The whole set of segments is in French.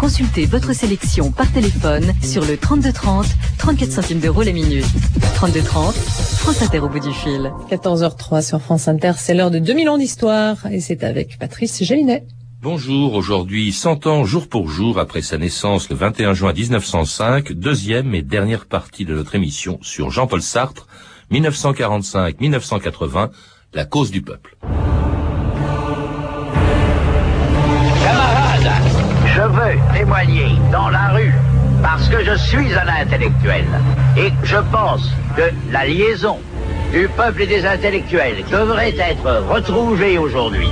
Consultez votre sélection par téléphone sur le 3230, 34 centimes d'euros la minute. 3230, France Inter au bout du fil. 14h03 sur France Inter, c'est l'heure de 2000 ans d'histoire et c'est avec Patrice Gélinet. Bonjour, aujourd'hui 100 ans jour pour jour après sa naissance le 21 juin 1905, deuxième et dernière partie de notre émission sur Jean-Paul Sartre, 1945-1980, la cause du peuple. Je veux témoigner dans la rue parce que je suis un intellectuel et je pense que la liaison du peuple et des intellectuels devrait être retrouvée aujourd'hui.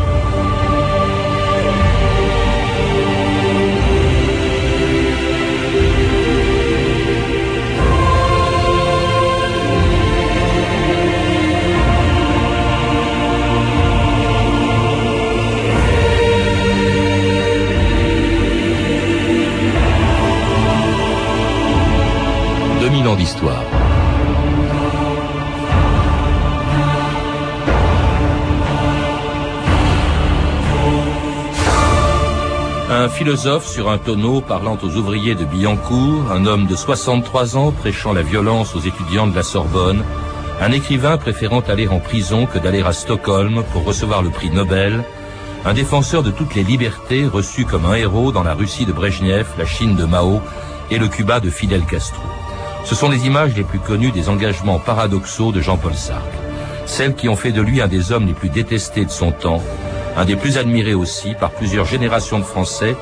Un philosophe sur un tonneau parlant aux ouvriers de Billancourt, un homme de 63 ans prêchant la violence aux étudiants de la Sorbonne, un écrivain préférant aller en prison que d'aller à Stockholm pour recevoir le prix Nobel, un défenseur de toutes les libertés reçu comme un héros dans la Russie de Brejnev, la Chine de Mao et le Cuba de Fidel Castro. Ce sont les images les plus connues des engagements paradoxaux de Jean-Paul Sartre. Celles qui ont fait de lui un des hommes les plus détestés de son temps, un des plus admirés aussi par plusieurs générations de Français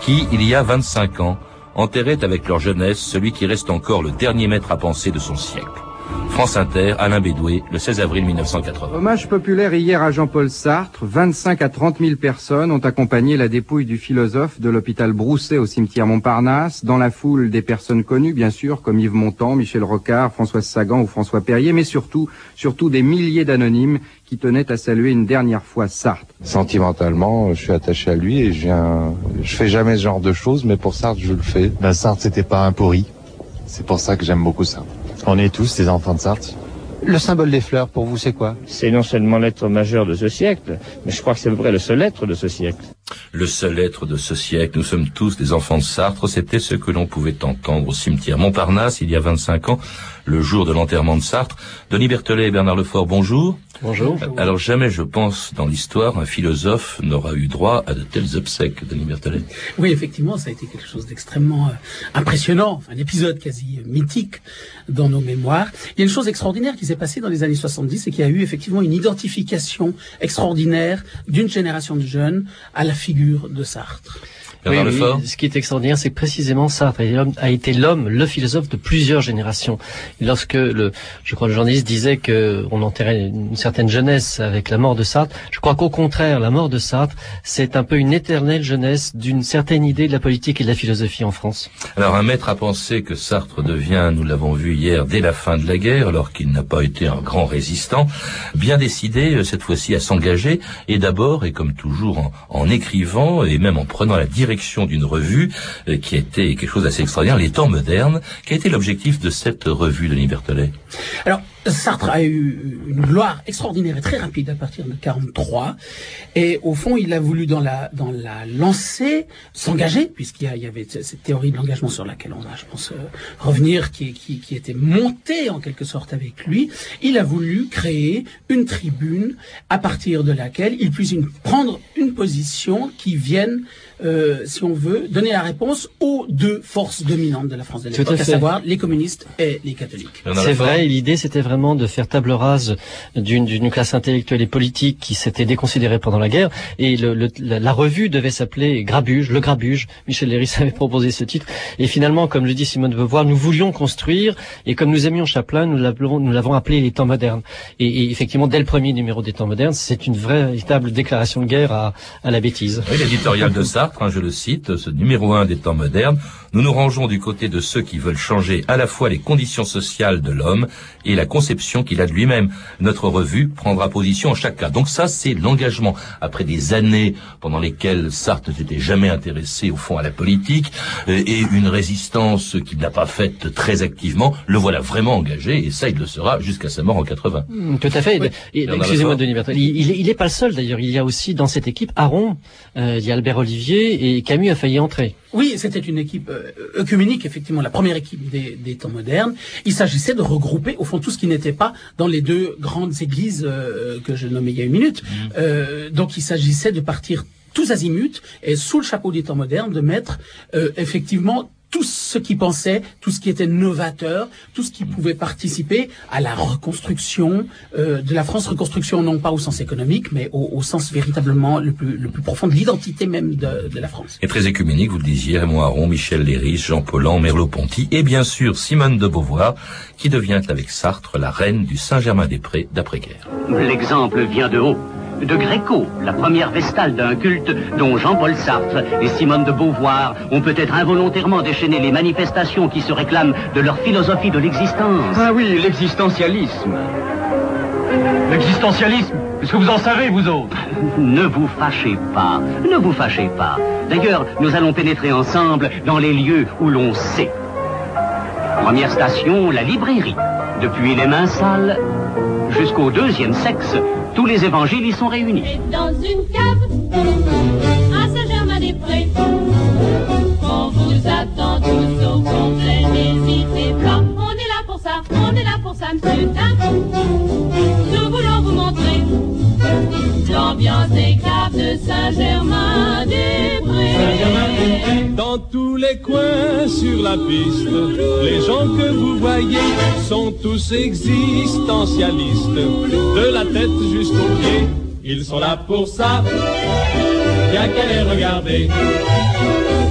qui, il y a 25 ans, enterraient avec leur jeunesse celui qui reste encore le dernier maître à penser de son siècle. France Inter, Alain Bédoué, le 16 avril 1980. Hommage populaire hier à Jean-Paul Sartre. 25 à 30 000 personnes ont accompagné la dépouille du philosophe de l'hôpital Brousset au cimetière Montparnasse. Dans la foule, des personnes connues, bien sûr, comme Yves Montand, Michel Rocard, François Sagan ou François Perrier, mais surtout, surtout des milliers d'anonymes qui tenaient à saluer une dernière fois Sartre. Sentimentalement, je suis attaché à lui et je viens, je fais jamais ce genre de choses, mais pour Sartre, je le fais. Ben, Sartre, c'était pas un pourri. C'est pour ça que j'aime beaucoup Sartre. On est tous des enfants de Sartre. Le symbole des fleurs, pour vous, c'est quoi? C'est non seulement l'être majeur de ce siècle, mais je crois que c'est à peu près le seul être de ce siècle. Le seul être de ce siècle, nous sommes tous des enfants de Sartre, c'était ce que l'on pouvait entendre au cimetière Montparnasse il y a 25 ans, le jour de l'enterrement de Sartre. Denis Berthelet et Bernard Lefort, bonjour. Bonjour. Alors jamais, je pense, dans l'histoire, un philosophe n'aura eu droit à de tels obsèques, Denis Berthelet. Oui, effectivement, ça a été quelque chose d'extrêmement euh, impressionnant, un épisode quasi euh, mythique dans nos mémoires. Il y a une chose extraordinaire qui s'est passée dans les années 70 et qui a eu effectivement une identification extraordinaire d'une génération de jeunes à la figure de Sartre. Oui, oui, ce qui est extraordinaire, c'est que précisément Sartre a été l'homme, le philosophe de plusieurs générations. Lorsque le, je crois, le journaliste disait que on enterrait une certaine jeunesse avec la mort de Sartre, je crois qu'au contraire, la mort de Sartre, c'est un peu une éternelle jeunesse d'une certaine idée de la politique et de la philosophie en France. Alors, un maître a pensé que Sartre devient, nous l'avons vu hier, dès la fin de la guerre, alors qu'il n'a pas été un grand résistant, bien décidé euh, cette fois-ci à s'engager, et d'abord, et comme toujours, en, en écrivant et même en prenant la direction d'une revue euh, qui était quelque chose d'assez extraordinaire, Les Temps modernes. Quel était l'objectif de cette revue de Berthelet Alors, Sartre a eu une gloire extraordinaire et très rapide à partir de 43. Et au fond, il a voulu dans la, dans la lancée s'engager, puisqu'il y, avait cette théorie de l'engagement sur laquelle on va, je pense, euh, revenir, qui, qui, était montée en quelque sorte avec lui. Il a voulu créer une tribune à partir de laquelle il puisse prendre une position qui vienne euh, si on veut, donner la réponse aux deux forces dominantes de la France de l'époque, à, à savoir les communistes et les catholiques. C'est vrai, l'idée c'était vraiment de faire table rase d'une classe intellectuelle et politique qui s'était déconsidérée pendant la guerre, et le, le, la, la, revue devait s'appeler Grabuge, le Grabuge. Michel Léris avait proposé ce titre, et finalement, comme le dit Simone de Beauvoir, nous voulions construire, et comme nous aimions Chaplin, nous l'avons appelé les temps modernes. Et, et, effectivement, dès le premier numéro des temps modernes, c'est une véritable déclaration de guerre à, à la bêtise. Oui, l'éditorial de Sartre Je le cite, ce numéro un des temps modernes, nous nous rangeons du côté de ceux qui veulent changer à la fois les conditions sociales de l'homme et la conception qu'il a de lui-même. Notre revue prendra position en chaque cas. Donc ça, c'est l'engagement. Après des années pendant lesquelles Sartre n'était jamais intéressé au fond à la politique euh, et une résistance qu'il n'a pas faite très activement, le voilà vraiment engagé et ça, il le sera jusqu'à sa mort en 80. Mmh, tout à fait. Oui. Excusez-moi, Denis Bertrand. Il, il, il est pas le seul d'ailleurs. Il y a aussi dans cette équipe Aron, euh, il y a Albert Olivier, et Camus a failli entrer. Oui, c'était une équipe euh, œcuménique, effectivement, la première équipe des, des temps modernes. Il s'agissait de regrouper, au fond, tout ce qui n'était pas dans les deux grandes églises euh, que je nommais il y a une minute. Euh, donc, il s'agissait de partir tous azimuts et sous le chapeau des temps modernes de mettre euh, effectivement tout ce qui pensait, tout ce qui était novateur, tout ce qui pouvait participer à la reconstruction euh, de la France, reconstruction non pas au sens économique, mais au, au sens véritablement le plus, le plus profond de l'identité même de, de la France. Et très écuménique, vous le disiez, Raymond Aron, Michel Léris, Jean Paulhan, Merleau-Ponty, et bien sûr Simone de Beauvoir, qui devient avec Sartre la reine du Saint-Germain-des-Prés d'après-guerre. L'exemple vient de haut. De Gréco, la première vestale d'un culte dont Jean-Paul Sartre et Simone de Beauvoir ont peut-être involontairement déchaîné les manifestations qui se réclament de leur philosophie de l'existence. Ah oui, l'existentialisme. L'existentialisme Est-ce que vous en savez, vous autres Ne vous fâchez pas, ne vous fâchez pas. D'ailleurs, nous allons pénétrer ensemble dans les lieux où l'on sait. Première station, la librairie. Depuis les mains sales jusqu'au deuxième sexe, tous les évangiles y sont réunis. Dans une cave à Saint-Germain-des-Prés, on vous attend tous au complet, n'hésitez pas. On est là pour ça, on est là pour ça, monsieur Tam. Nous voulons vous montrer l'ambiance des caves de Saint-Germain-des-Prés. Dans tous les coins sur la piste, les gens que vous voyez sont tous existentialistes, de la tête jusqu'aux pieds. Ils sont là pour ça, bien qu'à les regarder.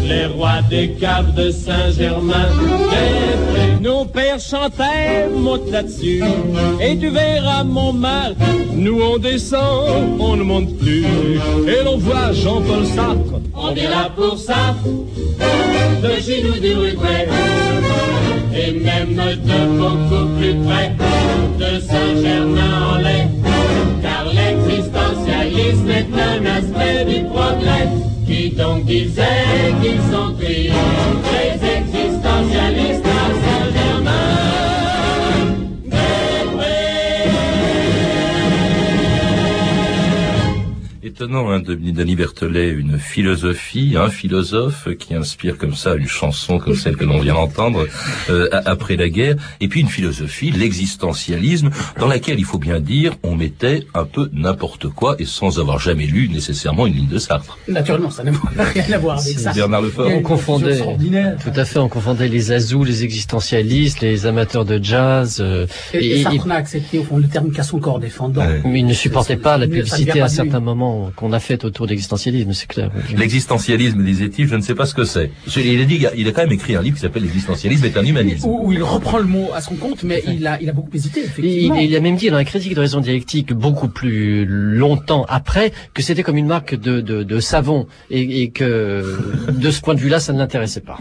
Les rois des caves de Saint-Germain, nos pères chantaient, monte là-dessus, et tu verras Montmartre, nous on descend, on ne monte plus, et l'on voit Jean-Paul Sartre, On est là pour ça, de chez nous du et même de beaucoup plus près de Saint-Germain-en-Laye, car l'existentialisme est un aspect du progrès, qui donc disait qu'ils sont pris, les existentialistes à Étonnant hein, de Denis Berthelet, une philosophie, un philosophe qui inspire comme ça une chanson comme celle que l'on vient d'entendre euh, après la guerre, et puis une philosophie, l'existentialisme, dans laquelle il faut bien dire on mettait un peu n'importe quoi et sans avoir jamais lu nécessairement une ligne de Sartre. Naturellement, ça n'a rien à voir avec ça. Bernard Lefort. On confondait, tout à fait, on confondait les azous, les existentialistes, les amateurs de jazz. euh, Et, et Sartre n'a accepté au fond le terme qu'à son corps défendant. mais il ne supportait pas la publicité à certains moments qu'on a fait autour de l'existentialisme, c'est clair. L'existentialisme, disait-il, je ne sais pas ce que c'est. Il a dit, il a quand même écrit un livre qui s'appelle L'existentialisme est un humanisme. Où, où il reprend le mot à son compte, mais il a, il a beaucoup hésité, Il, effectivement. il a même dit dans la critique de raison dialectique beaucoup plus longtemps après que c'était comme une marque de, de, de savon et, et que de ce point de vue-là, ça ne l'intéressait pas.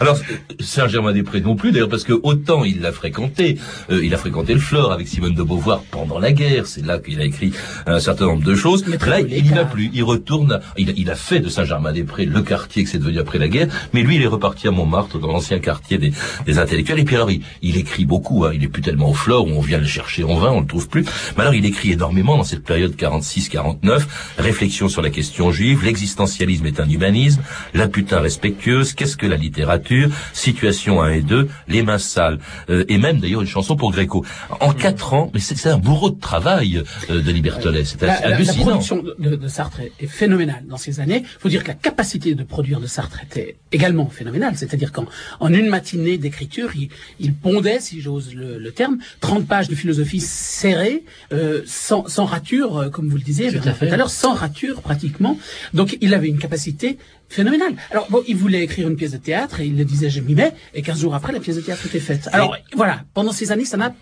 Alors, Saint-Germain-des-Prés non plus, d'ailleurs, parce que autant il l'a fréquenté, euh, il a fréquenté le Fleur avec Simone de Beauvoir pendant la guerre, c'est là qu'il a écrit un certain nombre de choses. Là, il n'y va plus, il retourne, il, a- il a fait de Saint-Germain-des-Prés le quartier que c'est devenu après la guerre, mais lui, il est reparti à Montmartre, dans l'ancien quartier des, des intellectuels, et puis alors, il, il écrit beaucoup, hein, il est plus tellement au Fleur, où on vient le chercher en vain, on le trouve plus, mais alors il écrit énormément dans cette période 46-49, réflexion sur la question juive, l'existentialisme est un humanisme, la putain respectueuse, qu'est-ce que la littérature, situation 1 et 2, les mains sales, euh, et même d'ailleurs une chanson pour Gréco. En quatre ans, mais c'est un bourreau de travail euh, de Libertolet, c'est La, la- la hallucinant. production de, de- de Sartre est, est phénoménale dans ces années. Il faut dire que la capacité de produire de Sartre était également phénoménale. C'est-à-dire qu'en en une matinée d'écriture, il, il pondait, si j'ose le, le terme, 30 pages de philosophie serrée, euh, sans, sans rature, euh, comme vous le disiez tout à l'heure, sans rature pratiquement. Donc il avait une capacité phénoménale. Alors bon, il voulait écrire une pièce de théâtre et il le disait je m'y mets, et 15 jours après, la pièce de théâtre était faite. Alors voilà, pendant ces années, ça n'a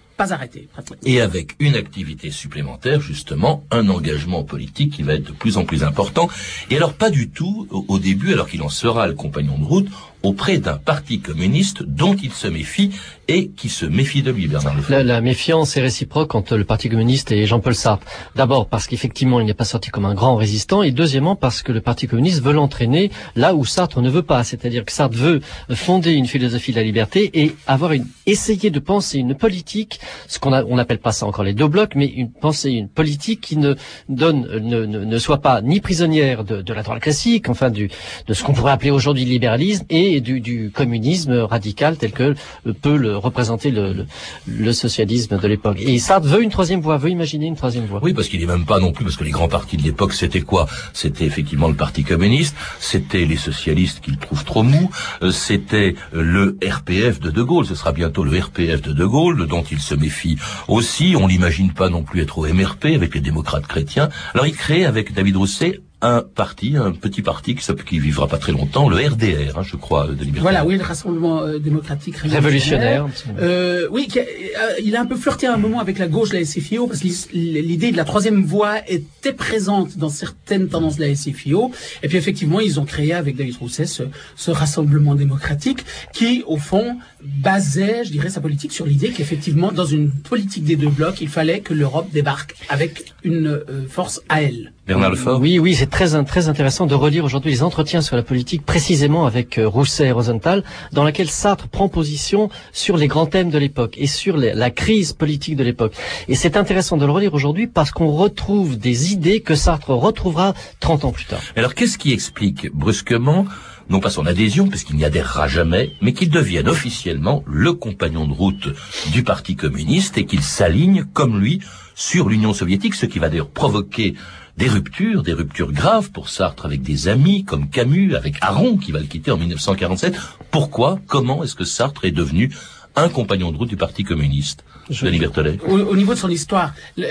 Et avec une activité supplémentaire, justement, un engagement politique qui va être de plus en plus important. Et alors, pas du tout, au début, alors qu'il en sera le compagnon de route, auprès d'un parti communiste dont il se méfie et qui se méfie de lui, Bernard. La, la méfiance est réciproque entre le Parti communiste et Jean-Paul Sartre. D'abord parce qu'effectivement il n'est pas sorti comme un grand résistant, et deuxièmement parce que le Parti communiste veut l'entraîner là où Sartre ne veut pas. C'est-à-dire que Sartre veut fonder une philosophie de la liberté et avoir une, essayer de penser une politique, ce qu'on on n'appelle pas ça encore les deux blocs, mais une pensée, une politique qui ne donne, ne, ne, soit pas ni prisonnière de, la droite classique, enfin de ce qu'on pourrait appeler aujourd'hui le libéralisme et du, du communisme radical tel que peut le représenter le, socialisme de l'époque. Et Sartre veut une troisième voie, veut imaginer une troisième voie. Oui, parce qu'il n'est même pas non plus, parce que les grands partis de l'époque, c'était quoi? C'était effectivement le Parti communiste, c'était les socialistes qu'il trouve trop mou, euh, c'était le RPF de De Gaulle, ce sera bientôt le RPF de De Gaulle, dont il se méfie aussi. On l'imagine pas non plus être au MRP avec les démocrates chrétiens. Alors il crée avec David Rousset un parti, un petit parti qui, qui vivra pas très longtemps, le RDR, hein, je crois, de Liberté. Voilà, oui, le Rassemblement euh, démocratique révolutionnaire. Euh, oui, qui a, euh, il a un peu flirté à un moment avec la gauche de la SFIO parce que l'idée de la troisième voie était présente dans certaines tendances de la SFIO. Et puis effectivement, ils ont créé avec David Rousset ce, ce Rassemblement démocratique qui, au fond, basait, je dirais, sa politique sur l'idée qu'effectivement, dans une politique des deux blocs, il fallait que l'Europe débarque avec une euh, force à elle. Bernard Lefort. Oui, oui, c'est très très intéressant de relire aujourd'hui les entretiens sur la politique, précisément avec euh, Rousset et Rosenthal, dans laquelle Sartre prend position sur les grands thèmes de l'époque et sur les, la crise politique de l'époque. Et c'est intéressant de le relire aujourd'hui parce qu'on retrouve des idées que Sartre retrouvera 30 ans plus tard. Alors qu'est-ce qui explique brusquement non pas son adhésion, parce qu'il n'y adhérera jamais, mais qu'il devienne officiellement le compagnon de route du Parti communiste et qu'il s'aligne, comme lui, sur l'Union soviétique, ce qui va d'ailleurs provoquer des ruptures, des ruptures graves pour Sartre avec des amis comme Camus, avec Aron qui va le quitter en 1947. Pourquoi, comment est-ce que Sartre est devenu un compagnon de route du Parti communiste? Denis Berthollet. Au, au, niveau de son histoire, de,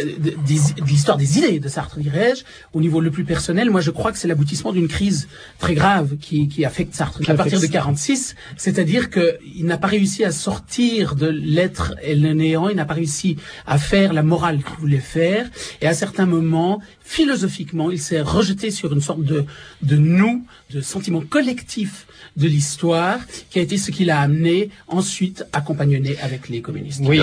l'histoire des idées de Sartre, dirais-je, au niveau le plus personnel, moi je crois que c'est l'aboutissement d'une crise très grave qui, qui affecte Sartre à partir de 46, c'est-à-dire qu'il n'a pas réussi à sortir de l'être et le néant, il n'a pas réussi à faire la morale qu'il voulait faire, et à certains moments, philosophiquement, il s'est rejeté sur une sorte de, de nous, de sentiment collectif de l'histoire, qui a été ce qui l'a amené ensuite à compagnonner avec les communistes. Oui,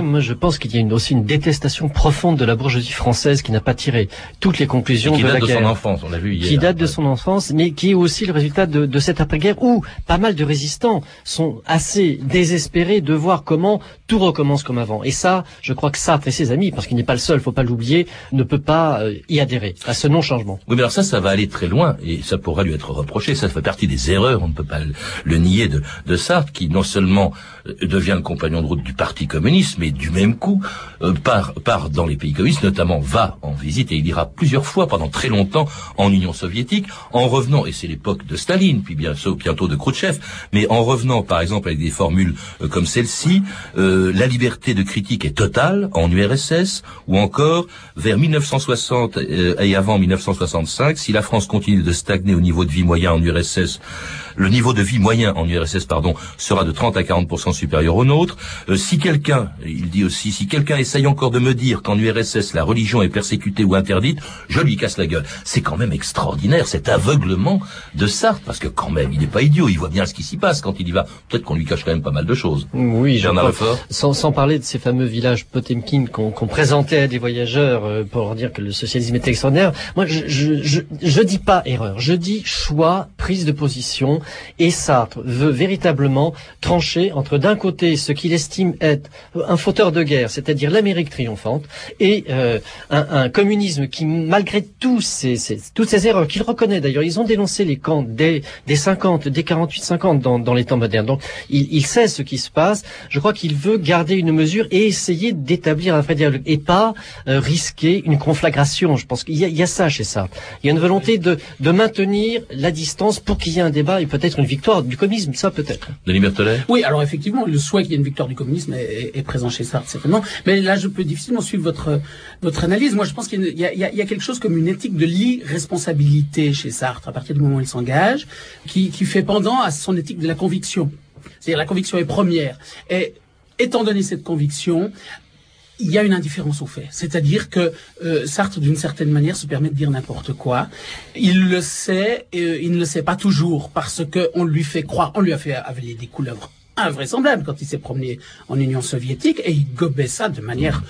moi je pense qu'il y a une, aussi une détestation profonde de la bourgeoisie française qui n'a pas tiré toutes les conclusions qui de date la de guerre. son enfance, on l'a vu hier. Qui date de son enfance, mais qui est aussi le résultat de, de cette après-guerre où pas mal de résistants sont assez désespérés de voir comment tout recommence comme avant. Et ça, je crois que Sartre et ses amis, parce qu'il n'est pas le seul, faut pas l'oublier, ne peut pas euh, y adhérer à ce non-changement. Oui, mais alors ça, ça va aller très loin et ça pourra lui être reproché. Ça fait partie des erreurs, on ne peut pas le, le nier de, de Sartre, qui non seulement devient le compagnon de route du Parti communiste, mais du même coup euh, part, part dans les pays communistes, notamment va en visite et il ira plusieurs fois pendant très longtemps en Union soviétique, en revenant, et c'est l'époque de Staline, puis bientôt, bientôt de Khrouchtchev, mais en revenant par exemple avec des formules euh, comme celle-ci, euh, la liberté de critique est totale en URSS, ou encore vers 1960 euh, et avant 1965, si la France continue de stagner au niveau de vie moyen en URSS, le niveau de vie moyen en URSS pardon sera de 30 à 40 supérieur au nôtre. Euh, si quelqu'un, il dit aussi, si quelqu'un essaye encore de me dire qu'en URSS la religion est persécutée ou interdite, je lui casse la gueule. C'est quand même extraordinaire cet aveuglement de Sartre parce que quand même il n'est pas idiot, il voit bien ce qui s'y passe quand il y va. Peut-être qu'on lui cache quand même pas mal de choses. Oui, je Bernard. Sans, sans parler de ces fameux villages Potemkin qu'on qu'on présentait à des voyageurs euh, pour dire que le socialisme était extraordinaire. Moi, je, je, je, je dis pas erreur, je dis choix, prise de position. Et Sartre veut véritablement trancher entre d'un côté ce qu'il estime être un fauteur de guerre, c'est-à-dire l'Amérique triomphante, et euh, un, un communisme qui, malgré tous ces, ces- toutes ces erreurs qu'il reconnaît d'ailleurs, ils ont dénoncé les camps des, des 50, des 48-50 dans, dans les temps modernes. Donc, il, il sait ce qui se passe. Je crois qu'il veut garder une mesure et essayer d'établir un vrai dialogue et pas euh, risquer une conflagration. Je pense qu'il y, a- il y a ça chez ça. Il y a une volonté de, de maintenir la distance pour qu'il y ait un débat et peut-être une victoire du communisme. Ça peut-être. Denis Berthollet Oui, alors effectivement, le souhait qu'il y ait une victoire du communisme est, présent chez Sartre, certainement. Mais là, je peux difficilement suivre votre analyse. Moi, je pense qu'il y, a quelque chose comme une éthique de l'irresponsabilité chez Sartre, à partir du moment où il s'engage, qui, fait pendant à son éthique de la conviction. C'est-à-dire la conviction est première. Et étant donné cette conviction, il y a une indifférence au fait. C'est-à-dire que euh, Sartre, d'une certaine manière, se permet de dire n'importe quoi. Il le sait, et euh, il ne le sait pas toujours, parce que on lui fait croire, on lui a fait avaler des couleuvres invraisemblable quand il s'est promené en Union soviétique et il gobait ça de manière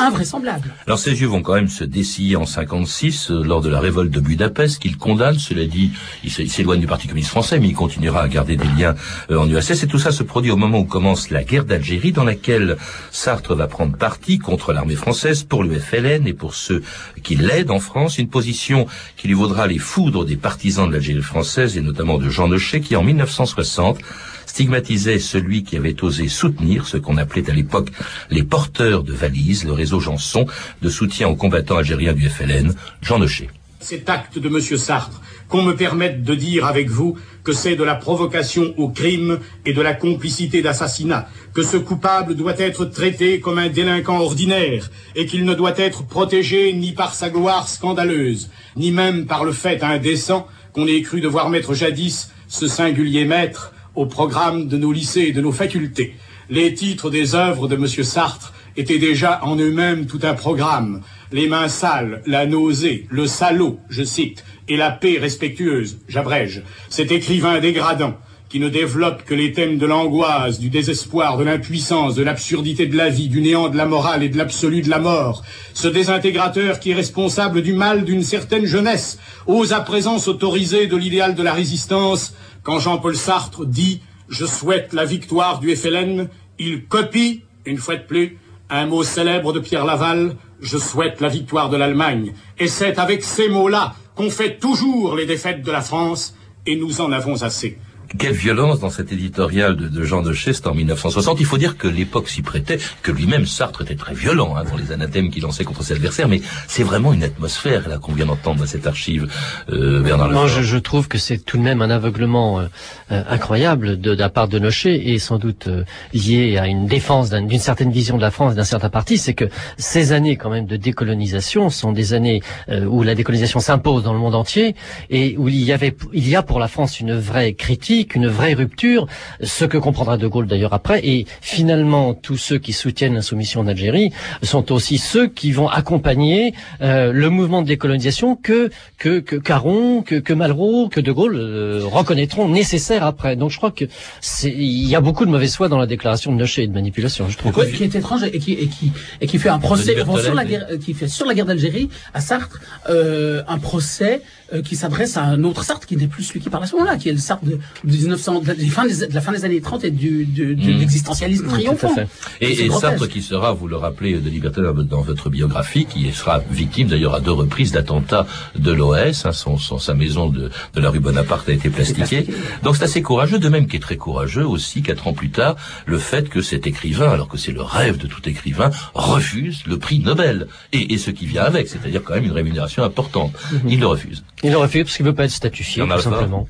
invraisemblable. Alors ses yeux vont quand même se dessiller en 56 euh, lors de la révolte de Budapest qu'il condamne. Cela dit, il s'éloigne du Parti communiste français, mais il continuera à garder des liens euh, en URSS. Et tout ça se produit au moment où commence la guerre d'Algérie, dans laquelle Sartre va prendre parti contre l'armée française pour le FLN et pour ceux qui l'aident en France. Une position qui lui vaudra les foudres des partisans de l'Algérie française et notamment de Jean Nochet, qui en 1960 stigmatisait celui qui avait osé soutenir ce qu'on appelait à l'époque les porteurs de valises, le réseau Janson de soutien aux combattants algériens du FLN, Jean Nochet. Cet acte de M. Sartre, qu'on me permette de dire avec vous que c'est de la provocation au crime et de la complicité d'assassinat, que ce coupable doit être traité comme un délinquant ordinaire et qu'il ne doit être protégé ni par sa gloire scandaleuse, ni même par le fait indécent qu'on ait cru devoir mettre jadis ce singulier maître au programme de nos lycées et de nos facultés. Les titres des œuvres de M. Sartre étaient déjà en eux-mêmes tout un programme. Les mains sales, la nausée, le salaud, je cite, et la paix respectueuse, j'abrège. Cet écrivain dégradant, qui ne développe que les thèmes de l'angoisse, du désespoir, de l'impuissance, de l'absurdité de la vie, du néant de la morale et de l'absolu de la mort. Ce désintégrateur qui est responsable du mal d'une certaine jeunesse, ose à présent s'autoriser de l'idéal de la résistance. Quand Jean-Paul Sartre dit « Je souhaite la victoire du FLN », il copie, une fois de plus, un mot célèbre de Pierre Laval, je souhaite la victoire de l'Allemagne. Et c'est avec ces mots-là qu'on fait toujours les défaites de la France, et nous en avons assez. Quelle violence dans cet éditorial de, de Jean de Chest en 1960. Il faut dire que l'époque s'y prêtait, que lui-même Sartre était très violent hein, dans les anathèmes qu'il lançait contre ses adversaires, mais c'est vraiment une atmosphère là qu'on vient d'entendre dans cette archive, euh, Bernard Non, je, je trouve que c'est tout de même un aveuglement euh, euh, incroyable de, de la part de Nochet et sans doute euh, lié à une défense d'un- d'une certaine vision de la France d'un certain parti. C'est que ces années quand même de décolonisation sont des années euh, où la décolonisation s'impose dans le monde entier et où il y avait, il y a pour la France une vraie critique, une vraie rupture, ce que comprendra De Gaulle d'ailleurs après. Et finalement, tous ceux qui soutiennent l'insoumission en Algérie sont aussi ceux qui vont accompagner euh, le mouvement de décolonisation que que que Caron, que, que Malraux, que De Gaulle euh, reconnaîtront nécessaire après. Donc je crois que c'est il y a beaucoup de mauvaise foi dans la déclaration de Nochet et de manipulation. Je trouve. Ouais, qui est étrange et qui et qui et qui fait un procès sur la guerre, qui fait sur la guerre d'Algérie à Sartre euh, un procès euh, qui s'adresse à un autre Sartre qui n'est plus celui qui parle à ce moment-là, qui est le Sartre de, de 1900 de la, fins des- de la fin des années 30 et du, du, de Mm. l'existentialisme triomphant. Et, et. Sartre qui sera, vous le rappelez, de liberté dans votre biographie, qui sera victime d'ailleurs à deux reprises d'attentats de l'OS. Hein, son, son- sa maison de, de la rue Bonaparte a été plastiquée. Donc c'est assez courageux, de même qui est très courageux aussi, quatre ans plus tard, le fait que cet écrivain, alors que c'est le rêve de tout écrivain, refuse le prix Nobel. Et, et ce qui vient avec, c'est-à-dire quand même une rémunération importante. Il le refuse. Il le refuse parce qu'il veut pas être statifié, tout simplement.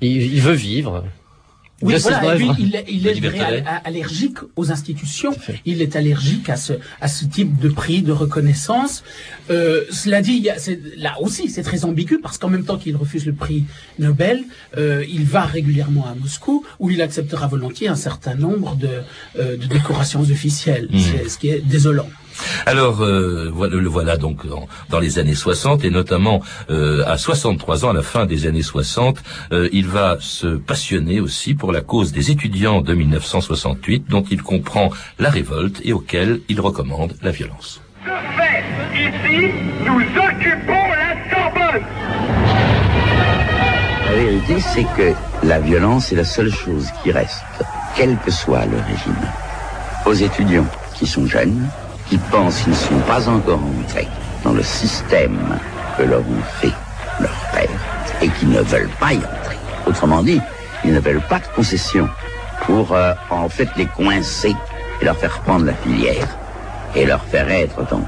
Il, il veut vivre. Oui, voilà, lui, il est, il allergique aux institutions. Il est allergique à ce, à ce type de prix, de reconnaissance. Euh, cela dit, il y a- c'est- là aussi, c'est très ambigu parce qu'en même temps qu'il refuse le prix Nobel, euh, il va régulièrement à Moscou où il acceptera volontiers un certain nombre de, euh, de décorations officielles, Mm. C'est- ce qui est désolant. Alors, euh, voilà, le voilà donc dans, dans les années 60 et notamment euh, à 63 ans, à la fin des années 60, euh, il va se passionner aussi pour la cause des étudiants de 1968, dont il comprend la révolte et auquel il recommande la violence. fait, ici, nous occupons la Sorbonne. La vérité, c'est que la violence est la seule chose qui reste, quel que soit le régime. Aux étudiants qui sont jeunes, qui pensent qu'ils ne sont pas encore entrés dans le système que leur ont fait leurs pères et qui ne veulent pas y entrer. Autrement dit, ils ne veulent pas de concessions pour euh, en fait les coincer et leur faire prendre la filière et leur faire être dans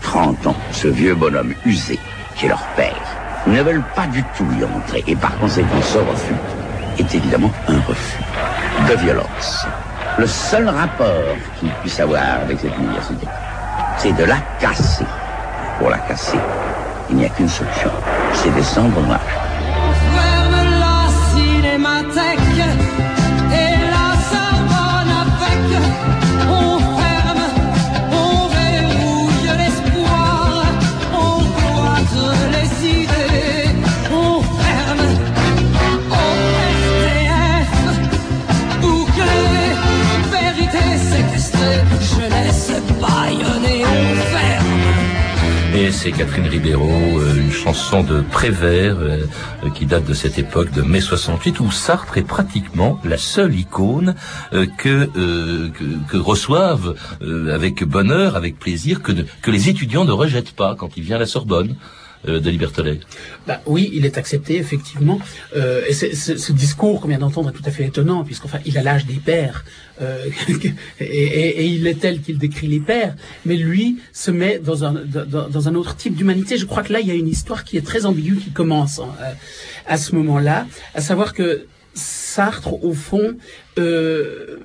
30 ans ce vieux bonhomme usé qui est leur père. Ils ne veulent pas du tout y entrer et par conséquent ce refus est évidemment un refus de violence. Le seul rapport qu'il puisse avoir avec cette université, c'est de la casser. Pour la casser, il n'y a qu'une solution, c'est descendre dans la c'est Catherine Ribeiro, euh, une chanson de Prévert euh, qui date de cette époque de mai 68 où Sartre est pratiquement la seule icône euh, que, que, reçoivent avec bonheur, avec plaisir, que, que les étudiants ne rejettent pas quand il vient à la Sorbonne euh, de. Bah, oui, il est accepté effectivement. Euh, et c'est- ce discours qu'on vient d'entendre est tout à fait étonnant, puisqu'enfin il a l'âge des pères, euh, et, et- et il est tel qu'il décrit les pères. Mais lui se met dans un dans, un autre type d'humanité. Je crois que là il y a une histoire qui est très ambiguë qui commence hein, à, à ce moment-là, à savoir que Sartre, au fond, euh,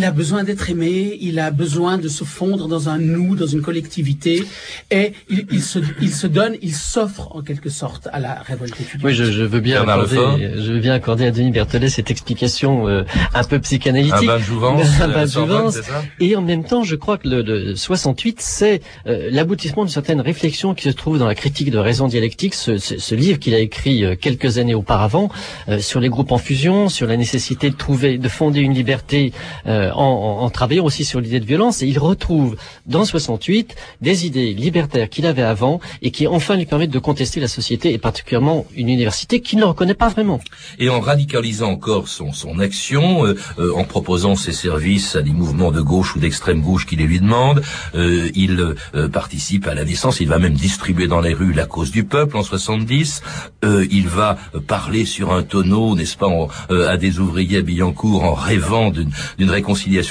il a besoin d'être aimé, il a besoin de se fondre dans un nous, dans une collectivité, et il, il se, il se donne, il s'offre en quelque sorte à la révolte étudiante. Oui, je, je veux bien accorder, je veux bien accorder à Denis Berthollet cette explication euh, un peu psychanalytique. Un bain de jouvence, Un euh, bain de jouvence. ça Et en même temps, je crois que le, le 68, c'est euh, l'aboutissement d'une certaine réflexion qui se trouve dans la critique de raison dialectique, ce, ce- ce livre qu'il a écrit euh, quelques années auparavant euh, sur les groupes en fusion, sur la nécessité de trouver, de fonder une liberté euh, en, en- en travaillant aussi sur l'idée de violence. Et il retrouve dans 68 des idées libertaires qu'il avait avant et qui enfin lui permettent de contester la société et particulièrement une université qu'il ne reconnaît pas vraiment. et en radicalisant encore son, son action, euh, euh, en proposant ses services à des mouvements de gauche ou d'extrême gauche qui les lui demandent, euh, il euh, participe à la naissance, il va même distribuer dans les rues la cause du peuple en 70, euh, il va euh, parler sur un tonneau, n'est-ce pas, en- euh, à des ouvriers à Billancourt en rêvant d'une d'une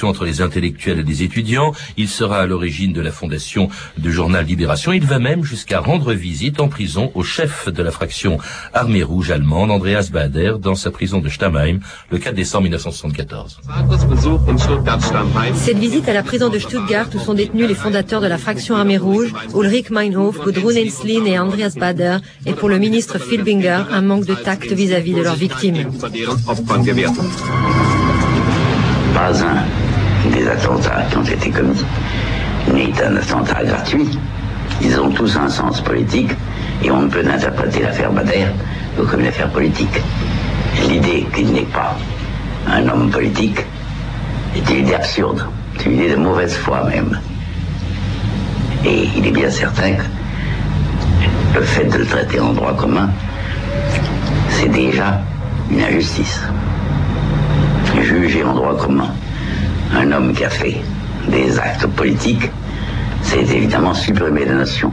entre les intellectuels et les étudiants, il sera à l'origine de la fondation du journal Libération, il va même jusqu'à rendre visite en prison au chef de la fraction Armée Rouge allemande, Andreas Bader, dans sa prison de Stammheim, le 4 décembre 1974. Cette visite à la prison de Stuttgart où sont détenus les fondateurs de la fraction Armée Rouge, Ulrich Meinhof, Gudrun Enslin et Andreas Bader, est pour le ministre Filbinger un manque de tact vis-à-vis de leurs victimes. Pas un des attentats qui ont été commis n'est un attentat gratuit. Ils ont tous un sens politique et on ne peut interpréter l'affaire Bader que comme une affaire politique. L'idée qu'il n'est pas un homme politique est une idée absurde, c'est une idée de mauvaise foi même. Et il est bien certain que le fait de le traiter en droit commun, c'est déjà une injustice. Juger en droit commun. Un homme qui a fait des actes politiques, c'est évidemment supprimer la notion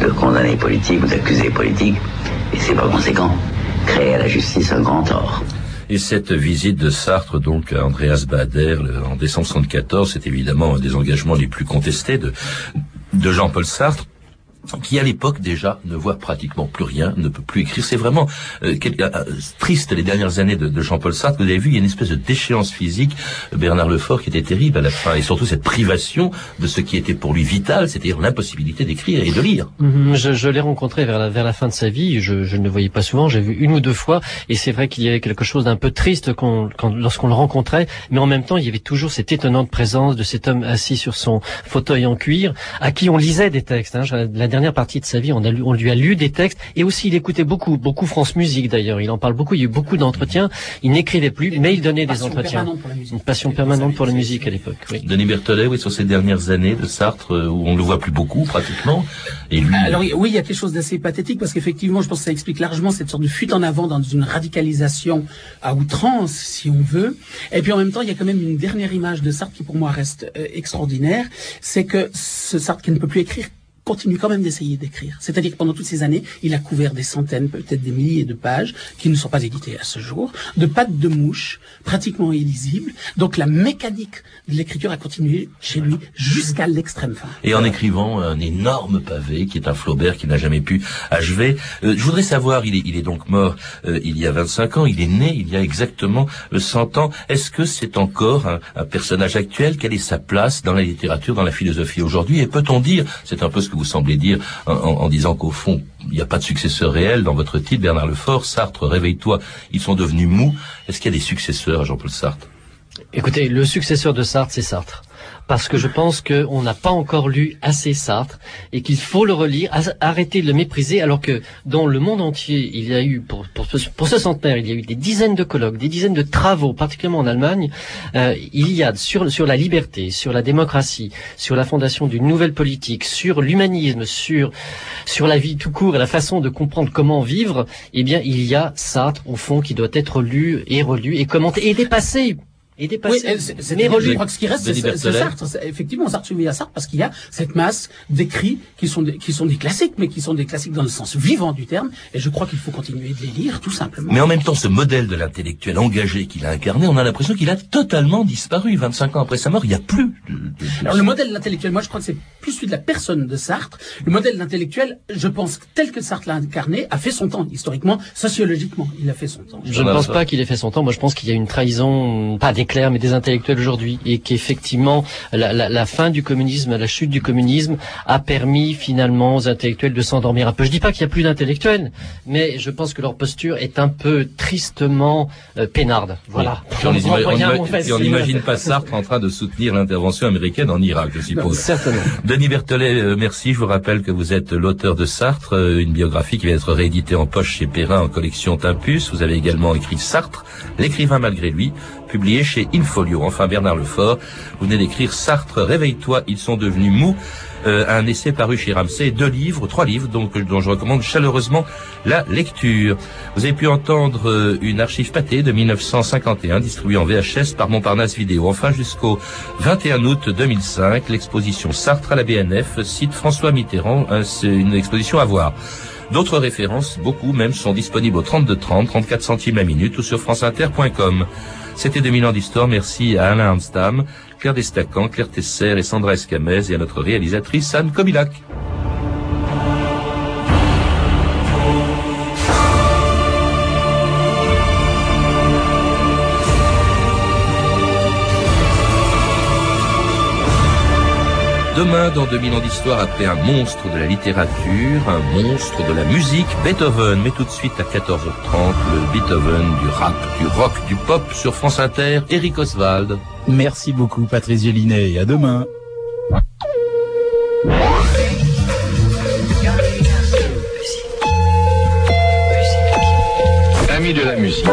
de condamné politique ou d'accusé politique, et c'est par conséquent créer à la justice un grand tort. Et cette visite de Sartre, donc, à Andreas Bader, en décembre 74, c'est évidemment un des engagements les plus contestés de Jean-Paul Sartre qui à l'époque déjà ne voit pratiquement plus rien, ne peut plus écrire. C'est vraiment euh, quel- euh, triste les dernières années de, de Jean-Paul Sartre. Vous avez vu, il y a une espèce de déchéance physique, euh, Bernard Lefort, qui était terrible à la fin, et surtout cette privation de ce qui était pour lui vital, c'est-à-dire l'impossibilité d'écrire et de lire. Mhm, Je, je l'ai rencontré vers la, vers la fin de sa vie. Je, je ne le voyais pas souvent. J'ai vu une ou deux fois, et c'est vrai qu'il y avait quelque chose d'un peu triste qu'on- quand- lorsqu'on le rencontrait. Mais en même temps, il y avait toujours cette étonnante présence de cet homme assis sur son fauteuil en cuir, à qui on lisait des textes. hein. La dernière partie de sa vie, on, a lu- on lui a lu des textes, et aussi il écoutait beaucoup, beaucoup France Musique d'ailleurs. Il en parle beaucoup. Il y a eu beaucoup d'entretiens. Il n'écrivait plus, mais il donnait des entretiens. Une passion permanente pour la musique à l'époque. Oui. Denis Berthollet, oui, sur ces dernières années de Sartre, euh, où on ne le voit plus beaucoup, pratiquement, et lui... Alors oui, il y a quelque chose d'assez pathétique parce qu'effectivement, je pense que ça explique largement cette sorte de fuite en avant dans une radicalisation à outrance, si on veut. Et puis en même temps, il y a quand même une dernière image de Sartre qui pour moi reste euh, extraordinaire, c'est que ce Sartre qui ne peut plus écrire continue quand même d'essayer d'écrire. C'est-à-dire que pendant toutes ces années, il a couvert des centaines, peut-être des milliers de pages qui ne sont pas éditées à ce jour, de pattes de mouche, pratiquement illisibles. Donc la mécanique de l'écriture a continué chez lui jusqu'à l'extrême fin. et en écrivant un énorme pavé qui est un Flaubert qui n'a jamais pu achever. Euh, je voudrais savoir, il est, il est donc mort euh, il y a 25 ans, il est né il y a exactement euh, 100 ans. Est-ce que c'est encore un, un personnage actuel? Quelle est sa place dans la littérature, dans la philosophie aujourd'hui? Et peut-on dire, c'est un peu ce que vous semblez dire en, en- disant qu'au fond, il n'y a pas de successeur réel dans votre titre, Bernard Lefort, Sartre, réveille-toi, ils sont devenus mous. Est-ce qu'il y a des successeurs à Jean-Paul Sartre? Écoutez, le successeur de Sartre, c'est Sartre parce que je pense qu'on n'a pas encore lu assez Sartre et qu'il faut le relire, arrêter de le mépriser, alors que dans le monde entier, il y a eu, pour, pour, pour ce centenaire, il y a eu des dizaines de colloques, des dizaines de travaux, particulièrement en Allemagne, euh, il y a sur, sur la liberté, sur la démocratie, sur la fondation d'une nouvelle politique, sur l'humanisme, sur, sur la vie tout court et la façon de comprendre comment vivre, eh bien, il y a Sartre, au fond, qui doit être lu et relu et commenté et dépassé et dépassé. Oui, c'est, mais je crois que ce qui reste, c'est, Sartre. effectivement, Sartre suivi à Sartre parce qu'il y a cette masse d'écrits qui sont des, qui sont des classiques, mais qui sont des classiques dans le sens vivant du terme. Et je crois qu'il faut continuer de les lire, tout simplement. Mais en même temps, ce modèle de l'intellectuel engagé qu'il a incarné, on a l'impression qu'il a totalement disparu. 25 ans après sa mort, il n'y a plus. De, de, Alors le modèle de l'intellectuel, moi je crois que c'est plus celui de la personne de Sartre. Le modèle de l'intellectuel, je pense, tel que Sartre l'a incarné, a fait son temps historiquement, sociologiquement, il a fait son temps. Je ne pense pas qu'il ait fait son temps. Moi, je pense qu'il y a une trahison, pas d'éclair, mais des intellectuels aujourd'hui, et qu'effectivement, la, la, la, fin du communisme, la chute du communisme, a permis finalement aux intellectuels de s'endormir un peu. Je dis pas qu'il y a plus d'intellectuels, mais je pense que leur posture est un peu tristement euh, peinarde. Voilà. on n'imagine pas Sartre en train de soutenir l'intervention américaine en Irak, je suppose. certainement. Denis Berthollet, euh, merci. Je vous rappelle que vous êtes l'auteur de Sartre, euh, une biographie qui va être rééditée en poche chez Perrin en collection Timpus. Vous avez également écrit Sartre, l'écrivain malgré lui, publié chez Infolio. Enfin, Bernard Lefort, vous venez d'écrire Sartre, réveille-toi, ils sont devenus mous. Euh, un essai paru chez Ramsey, deux livres, trois livres, donc dont je recommande chaleureusement la lecture. Vous avez pu entendre euh, une archive pâtée de 1951 distribuée en VHS par Montparnasse Vidéo. Enfin, jusqu'au 21 août 2005, l'exposition Sartre à la BNF cite François Mitterrand. C'est une exposition à voir. D'autres références, beaucoup même, sont disponibles au 32 30, 34 centimes la minute ou sur franceinter.com. C'était 2000 ans d'histoire. Merci à Alain Amstam, Claire Destacan, Claire Tesser et Sandra Escamez et à notre réalisatrice Anne Kobilac. Demain, dans 2000 ans d'histoire, après un monstre de la littérature, un monstre de la musique, Beethoven. Mais tout de suite à 14h30, le Beethoven du rap, du rock, du pop sur France Inter, Eric Oswald. Merci beaucoup, Patrice Gélinet, et à demain. Amis de la musique.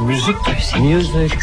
Musique. Musique.